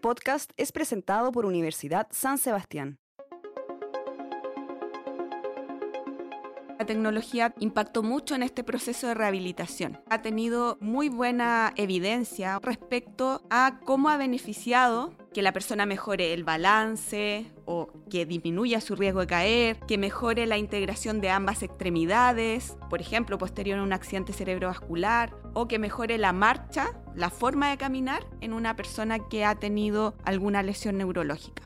podcast es presentado por Universidad San Sebastián. La tecnología impactó mucho en este proceso de rehabilitación. Ha tenido muy buena evidencia respecto a cómo ha beneficiado que la persona mejore el balance o que disminuya su riesgo de caer, que mejore la integración de ambas extremidades, por ejemplo, posterior a un accidente cerebrovascular, o que mejore la marcha, la forma de caminar en una persona que ha tenido alguna lesión neurológica.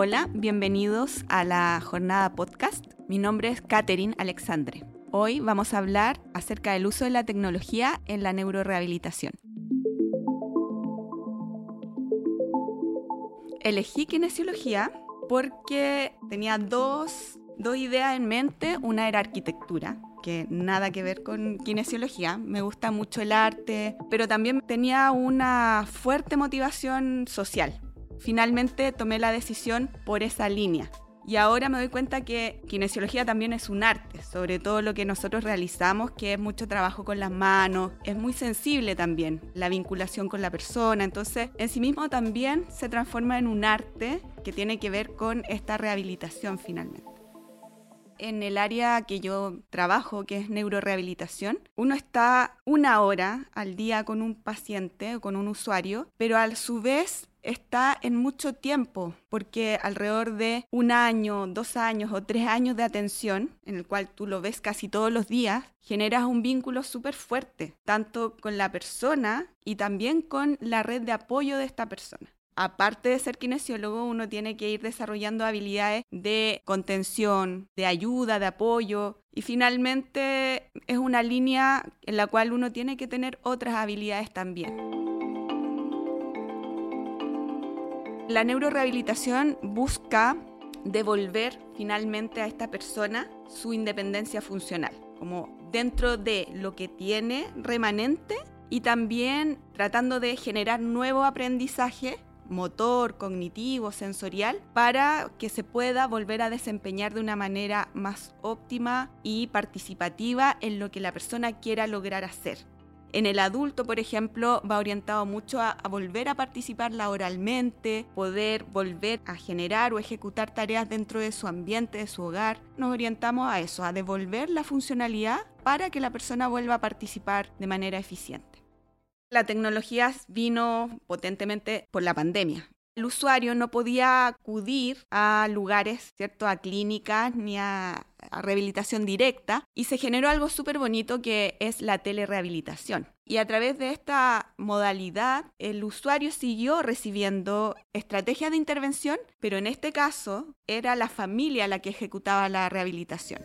Hola, bienvenidos a la jornada podcast. Mi nombre es Katherine Alexandre. Hoy vamos a hablar acerca del uso de la tecnología en la neurorehabilitación. Elegí kinesiología porque tenía dos, dos ideas en mente. Una era arquitectura, que nada que ver con kinesiología. Me gusta mucho el arte, pero también tenía una fuerte motivación social finalmente tomé la decisión por esa línea. Y ahora me doy cuenta que kinesiología también es un arte, sobre todo lo que nosotros realizamos, que es mucho trabajo con las manos, es muy sensible también la vinculación con la persona, entonces en sí mismo también se transforma en un arte que tiene que ver con esta rehabilitación finalmente. En el área que yo trabajo, que es neurorehabilitación, uno está una hora al día con un paciente o con un usuario, pero a su vez está en mucho tiempo, porque alrededor de un año, dos años o tres años de atención, en el cual tú lo ves casi todos los días, generas un vínculo súper fuerte, tanto con la persona y también con la red de apoyo de esta persona. Aparte de ser kinesiólogo, uno tiene que ir desarrollando habilidades de contención, de ayuda, de apoyo, y finalmente es una línea en la cual uno tiene que tener otras habilidades también. La neurorehabilitación busca devolver finalmente a esta persona su independencia funcional, como dentro de lo que tiene remanente y también tratando de generar nuevo aprendizaje motor, cognitivo, sensorial, para que se pueda volver a desempeñar de una manera más óptima y participativa en lo que la persona quiera lograr hacer. En el adulto, por ejemplo, va orientado mucho a, volver a participar laboralmente, poder volver a generar o ejecutar tareas dentro de su ambiente, de su hogar. Nos orientamos a eso, a devolver la funcionalidad para que la persona vuelva a participar de manera eficiente. La tecnología vino potentemente por la pandemia el usuario no podía acudir a lugares, ¿cierto? A clínicas ni a, rehabilitación directa y se generó algo súper bonito que es la telerehabilitación. Y a través de esta modalidad, el usuario siguió recibiendo estrategias de intervención, pero en este caso era la familia la que ejecutaba la rehabilitación.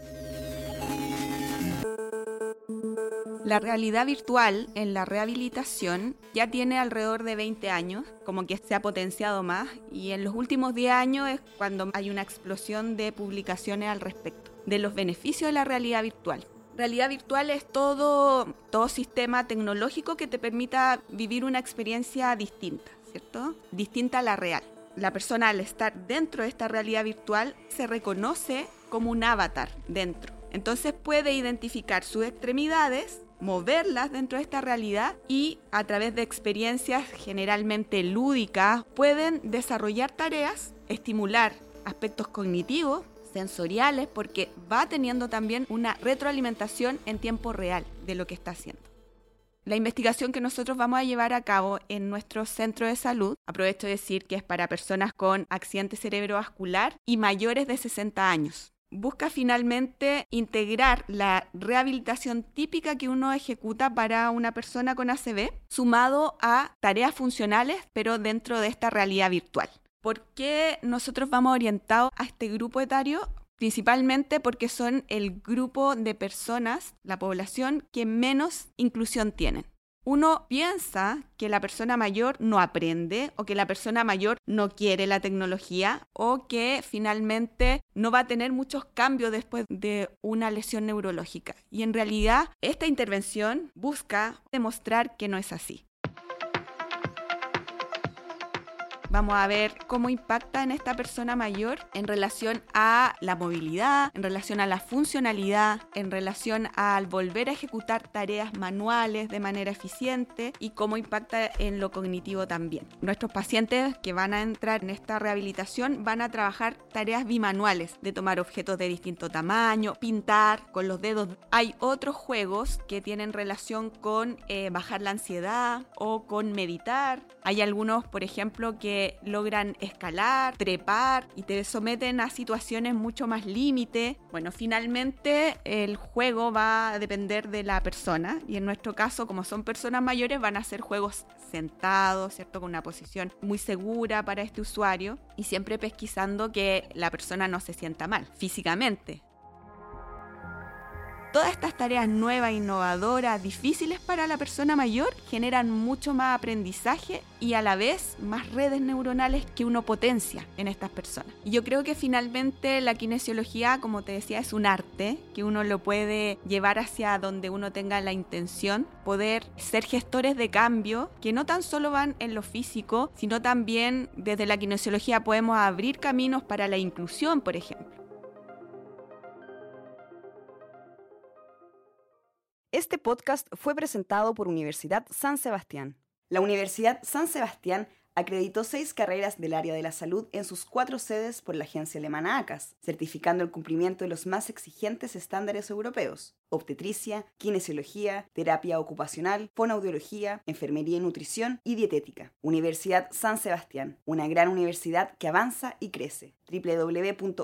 La realidad virtual en la rehabilitación ya tiene alrededor de 20 años, como que se ha potenciado más, y en los últimos 10 años es cuando hay una explosión de publicaciones al respecto, de los beneficios de la realidad virtual. Realidad virtual es todo, todo sistema tecnológico que te permita vivir una experiencia distinta, ¿cierto? Distinta a la real. La persona al estar dentro de esta realidad virtual se reconoce como un avatar dentro. Entonces puede identificar sus extremidades moverlas dentro de esta realidad y a través de experiencias generalmente lúdicas pueden desarrollar tareas, estimular aspectos cognitivos, sensoriales, porque va teniendo también una retroalimentación en tiempo real de lo que está haciendo. La investigación que nosotros vamos a llevar a cabo en nuestro centro de salud, aprovecho de decir que es para personas con accidente cerebrovascular y mayores de 60 años busca finalmente integrar la rehabilitación típica que uno ejecuta para una persona con ACV, sumado a tareas funcionales, pero dentro de esta realidad virtual. ¿Por qué nosotros vamos orientados a este grupo etario? Principalmente porque son el grupo de personas, la población, que menos inclusión tienen uno piensa que la persona mayor no aprende o que la persona mayor no quiere la tecnología o que finalmente no va a tener muchos cambios después de una lesión neurológica. Y en realidad esta intervención busca demostrar que no es así. Vamos a ver cómo impacta en esta persona mayor en relación a la movilidad, en relación a la funcionalidad, en relación al volver a ejecutar tareas manuales de manera eficiente y cómo impacta en lo cognitivo también. Nuestros pacientes que van a entrar en esta rehabilitación van a trabajar tareas bimanuales, de tomar objetos de distinto tamaño, pintar con los dedos. Hay otros juegos que tienen relación con eh, bajar la ansiedad o con meditar. Hay algunos, por ejemplo, logran escalar, trepar y te someten a situaciones mucho más límite. Bueno, finalmente el juego va a depender de la persona y en nuestro caso, como son personas mayores, van a ser juegos sentados, ¿cierto? Con una posición muy segura para este usuario y siempre pesquisando que la persona no se sienta mal físicamente. Todas estas tareas nuevas, innovadoras, difíciles para la persona mayor generan mucho más aprendizaje y a la vez más redes neuronales que uno potencia en estas personas. Yo creo que finalmente la kinesiología, como te decía, es un arte que uno lo puede llevar hacia donde uno tenga la intención, poder ser gestores de cambio que no tan solo van en lo físico, sino también desde la kinesiología podemos abrir caminos para la inclusión, por ejemplo. Este podcast fue presentado por Universidad San Sebastián. La Universidad San Sebastián acreditó seis carreras del área de la salud en sus cuatro sedes por la agencia alemana ACAS, certificando el cumplimiento de los más exigentes estándares europeos: obstetricia, kinesiología, terapia ocupacional, fonoaudiología, enfermería y nutrición y dietética. Universidad San Sebastián, una gran universidad que avanza y crece. www.uss.cl